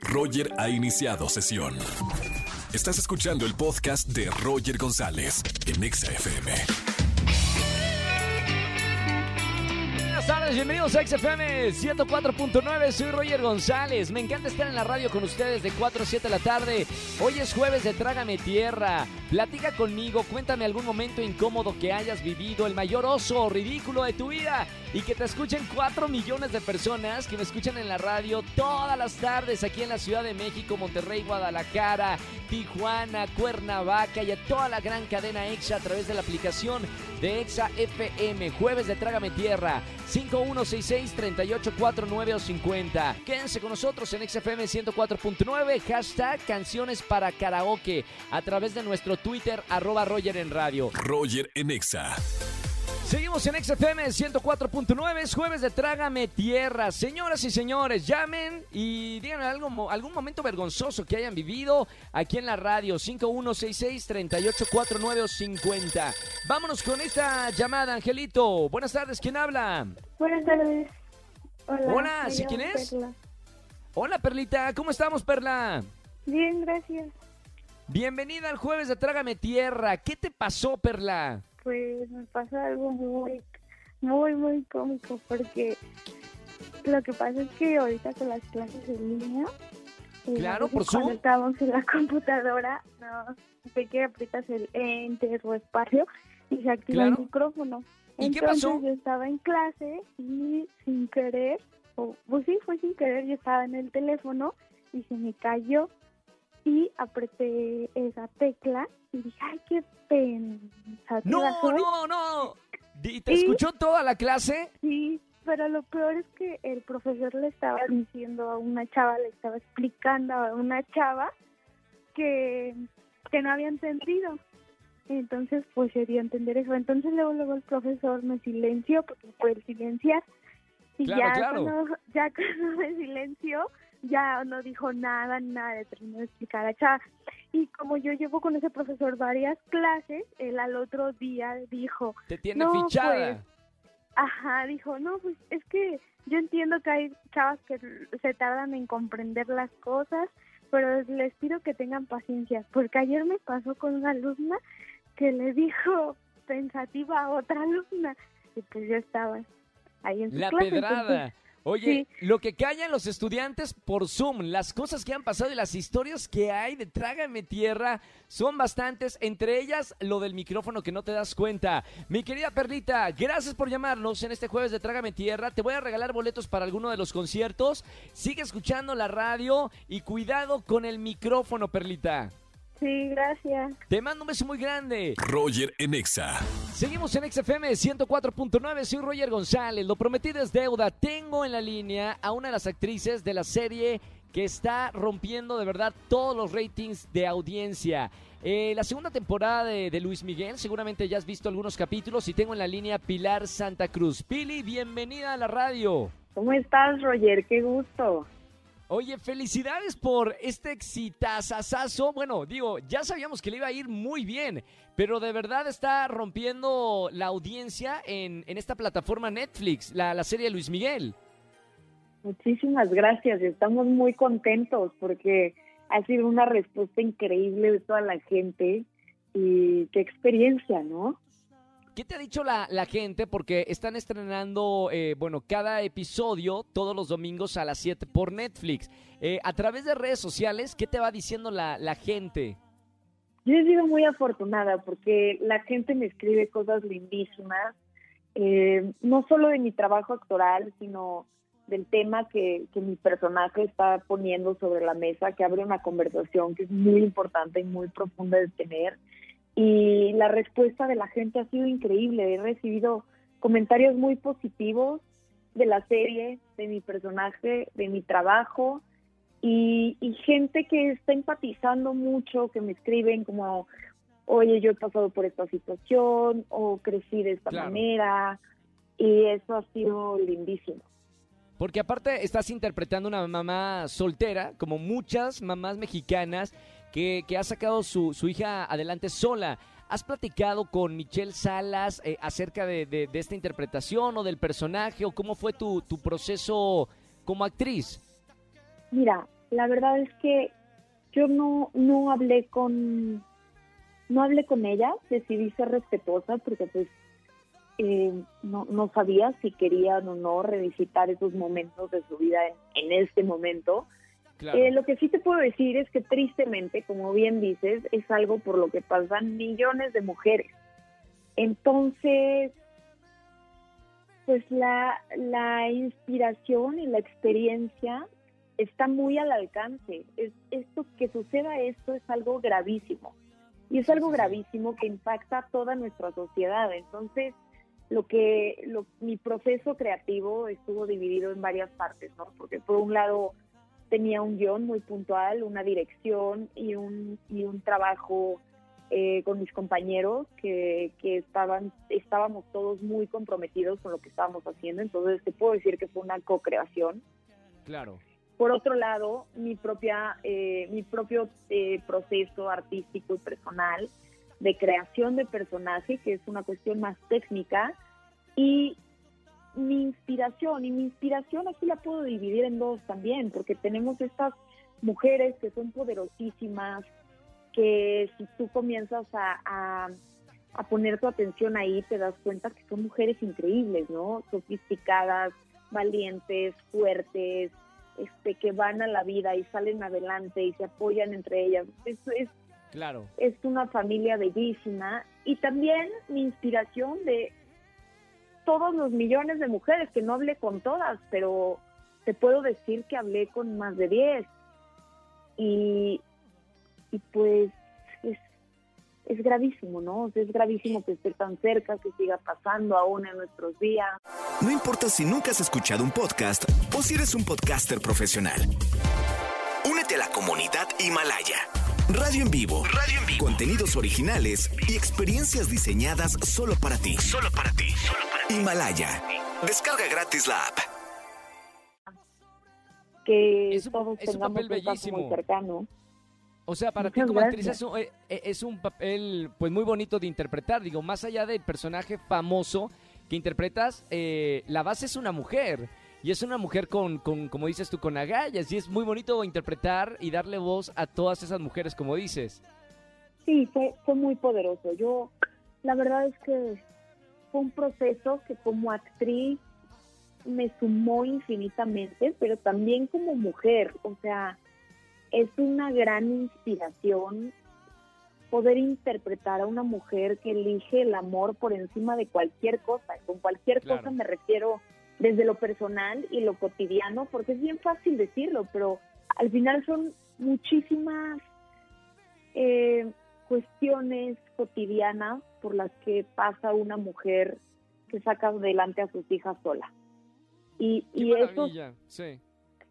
Roger ha iniciado sesión. Estás escuchando el podcast de Roger González en Exa FM. Buenas tardes, bienvenidos a XFM 104.9, soy Roger González. Me encanta estar en la radio con ustedes de 4 a 7 de la tarde. Hoy es jueves de Trágame Tierra. Platica conmigo, cuéntame algún momento incómodo que hayas vivido, el mayor oso o ridículo de tu vida y que te escuchen 4 millones de personas que me escuchan en la radio todas las tardes aquí en la Ciudad de México, Monterrey, Guadalajara, Tijuana, Cuernavaca y a toda la gran cadena EXA a través de la aplicación de EXA FM. Jueves de Trágame Tierra, 5166-3849 o 50. Quédense con nosotros en XFM 104.9, hashtag canciones para karaoke a través de nuestro Twitter, arroba Roger en radio. Roger en Exa. Seguimos en XFM 104.9, es jueves de Trágame Tierra. Señoras y señores, llamen y díganme algo, algún momento vergonzoso que hayan vivido aquí en la radio. 5166-3849 o 50. Vámonos con esta llamada, Angelito. Buenas tardes, ¿quién habla? Buenas tardes. Hola, Hola, ¿sí quién es? Perla. Hola, Perlita, ¿cómo estamos, Perla? Bien, gracias. Bienvenida al jueves de Trágame Tierra. ¿Qué te pasó, Perla? Pues me pasó algo muy, muy, muy cómico porque lo que pasa es que ahorita con las clases en línea, y Claro, por Zoom. cuando estábamos en la computadora, no sé que aprietas el enter o espacio y se activa Claro. el micrófono. ¿Y qué pasó? yo estaba en clase y sin querer, o pues sí, fue sin querer, yo estaba en el teléfono y se me cayó y apreté esa tecla y dije, ay, qué pensativa No, soy. no, no. ¿Y te ¿Y? escuchó toda la clase? Sí, pero lo peor es que el profesor le estaba diciendo a una chava, le estaba explicando a una chava que, que no había entendido. Entonces, pues se dio a entender eso. Entonces, luego, luego el profesor me silenció porque no puede silenciar. Y Claro, ya, claro. Cuando, ya cuando me silenció, ya no dijo nada, nada, le terminó de explicar a chava. Y como yo llevo con ese profesor varias clases, él al otro día dijo, Te tiene No, fichada. pues, Ajá, dijo, no, pues es que yo entiendo que hay chavas que se tardan en comprender las cosas, pero les pido que tengan paciencia, porque ayer me pasó con una alumna que le dijo pensativa a otra alumna, y pues yo estaba ahí en su La clase, pedrada. entonces, Oye, lo que callan los estudiantes por Zoom, las cosas que han pasado y las historias que hay de Trágame Tierra son bastantes, entre ellas lo del micrófono que no te das cuenta. Mi querida Perlita, gracias por llamarnos en este jueves de Trágame Tierra. Te voy a regalar boletos para alguno de los conciertos. Sigue escuchando la radio y cuidado con el micrófono, Perlita. Sí, gracias. Te mando un beso muy grande. Roger en Exa. Seguimos en XFM 104.9, soy Roger González, lo prometido es deuda. Tengo en la línea a una de las actrices de la serie que está rompiendo de verdad todos los ratings de audiencia. Eh, la segunda temporada de, de Luis Miguel, seguramente ya has visto algunos capítulos y tengo en la línea Pilar Santa Cruz. Pili, bienvenida a la radio. ¿Cómo estás, Roger? Qué gusto. Oye, felicidades por este exitazazazo. Bueno, digo, ya sabíamos que le iba a ir muy bien, pero de verdad está rompiendo la audiencia en, en esta plataforma Netflix, la, la serie Luis Miguel. Muchísimas gracias. Estamos muy contentos porque ha sido una respuesta increíble de toda la gente y qué experiencia, ¿no? ¿Qué te ha dicho la, la gente? Porque están estrenando, eh, bueno, cada episodio todos los domingos a las 7 por Netflix. Eh, a través de redes sociales, ¿qué te va diciendo la, la gente? Yo he sido muy afortunada porque la gente me escribe cosas lindísimas, eh, no solo de mi trabajo actoral, sino del tema que, que mi personaje está poniendo sobre la mesa, que abre una conversación que es muy importante y muy profunda de tener. Y la respuesta de la gente ha sido increíble. He recibido comentarios muy positivos de la serie, de mi personaje, de mi trabajo y, y gente que está empatizando mucho, que me escriben como, oye, yo he pasado por esta situación o crecí de esta Claro. manera y eso ha sido lindísimo. Porque aparte estás interpretando una mamá soltera, como muchas mamás mexicanas, que, que ha sacado su, su hija adelante sola. ¿Has platicado con Michelle Salas eh, acerca de, de- esta interpretación o del personaje o cómo fue tu, tu proceso como actriz? Mira, la verdad es que yo no, no hablé con, no hablé con ella, decidí ser respetuosa porque pues eh, no, no sabía si querían o no revisitar esos momentos de su vida en, este momento. Eh, lo que sí te puedo decir es que tristemente, como bien dices, es algo por lo que pasan millones de mujeres. Entonces, pues la, la inspiración y la experiencia está muy al alcance. Es, esto que suceda esto es algo gravísimo. Y es algo gravísimo que impacta a toda nuestra sociedad. Entonces, lo que lo, mi proceso creativo estuvo dividido en varias partes, ¿no? Porque por un lado tenía un guion muy puntual, una dirección y un, y un trabajo eh, con mis compañeros que, que estaban, estábamos todos muy comprometidos con lo que estábamos haciendo, entonces te puedo decir que fue una co-creación. Claro. Por otro lado, mi, propia, eh, mi propio eh, proceso artístico y personal de creación de personaje, que es una cuestión más técnica, y mi inspiración, y mi inspiración aquí la puedo dividir en dos también, porque tenemos estas mujeres que son poderosísimas, que si tú comienzas a, a, poner tu atención ahí, te das cuenta que son mujeres increíbles, ¿no? Sofisticadas, valientes, fuertes, este, que van a la vida y salen adelante y se apoyan entre ellas. Eso es, claro. es una familia bellísima. Y también mi inspiración de todos los millones de mujeres, que no hablé con todas, pero te puedo decir que hablé con más de 10. Y, pues es, es gravísimo, ¿no? es gravísimo que esté tan cerca, que siga pasando aún en nuestros días. No importa si nunca has escuchado un podcast o si eres un podcaster profesional. Únete a la comunidad Himalaya. Radio en vivo. Radio en vivo. Contenidos originales y experiencias diseñadas solo para ti. Solo para ti. Solo para ti. Himalaya. Descarga gratis la app. Que es un, todos es un papel bellísimo. cercano. O sea, para ti como actriz es un, eh, eh, es un, papel pues muy bonito de interpretar. Digo, más allá del personaje famoso que interpretas, eh, la base es una mujer. Y es una mujer con, con, como dices tú, con agallas. Y es muy bonito interpretar y darle voz a todas esas mujeres, como dices. Sí, fue, fue muy poderoso. Yo, la verdad es que fue un proceso que como actriz me sumó infinitamente, pero también como mujer. O sea, es una gran inspiración poder interpretar a una mujer que elige el amor por encima de cualquier cosa. Con cualquier cosa me refiero desde lo personal y lo cotidiano, porque es bien fácil decirlo, pero al final son muchísimas eh, cuestiones cotidianas por las que pasa una mujer que saca adelante a sus hijas sola. Y, y eso sí.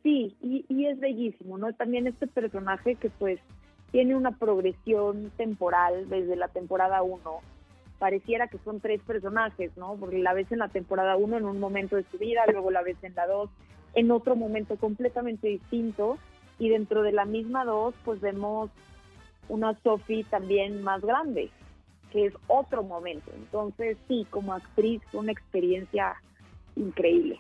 Sí, y, es bellísimo, ¿no? También este personaje que pues tiene una progresión temporal desde la temporada 1. Pareciera que son tres personajes, ¿no? Porque la ves en la temporada 1 en un momento de su vida, luego la ves en la 2 en otro momento completamente distinto y dentro de la misma 2 pues vemos una Sophie también más grande, que es otro momento. Entonces sí, como actriz una experiencia increíble.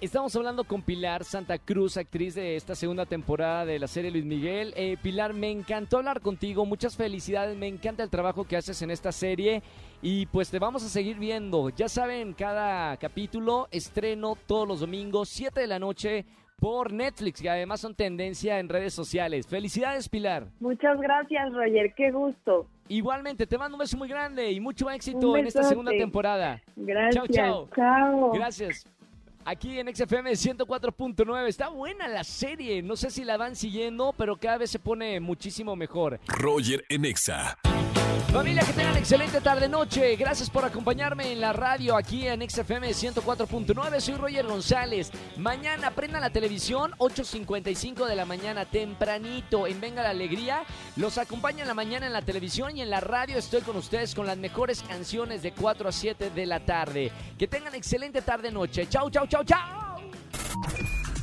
Estamos hablando con Pilar Santa Cruz, actriz de esta segunda temporada de la serie Luis Miguel. Eh, Pilar, me encantó hablar contigo, muchas felicidades, me encanta el trabajo que haces en esta serie y pues te vamos a seguir viendo. Ya saben, cada capítulo estreno todos los domingos, 7 de la noche por Netflix, que además son tendencia en redes sociales. Felicidades, Pilar. Muchas gracias, Roger, qué gusto. Igualmente, te mando un beso muy grande y mucho éxito en esta segunda temporada. Gracias. Chao, chao. Chao. Gracias aquí en XFM 104.9. Está buena la serie. No sé si la van siguiendo, pero cada vez se pone muchísimo mejor. Roger en Exa. Familia, que tengan excelente tarde-noche. Gracias por acompañarme en la radio aquí en XFM 104.9. Soy Roger González. Mañana prenda la televisión, 8.55 de la mañana, tempranito, en Venga la Alegría. Los acompaña en la mañana en la televisión y en la radio. Estoy con ustedes con las mejores canciones de 4 a 7 de la tarde. Que tengan excelente tarde-noche. Chau, chau, chau, chau.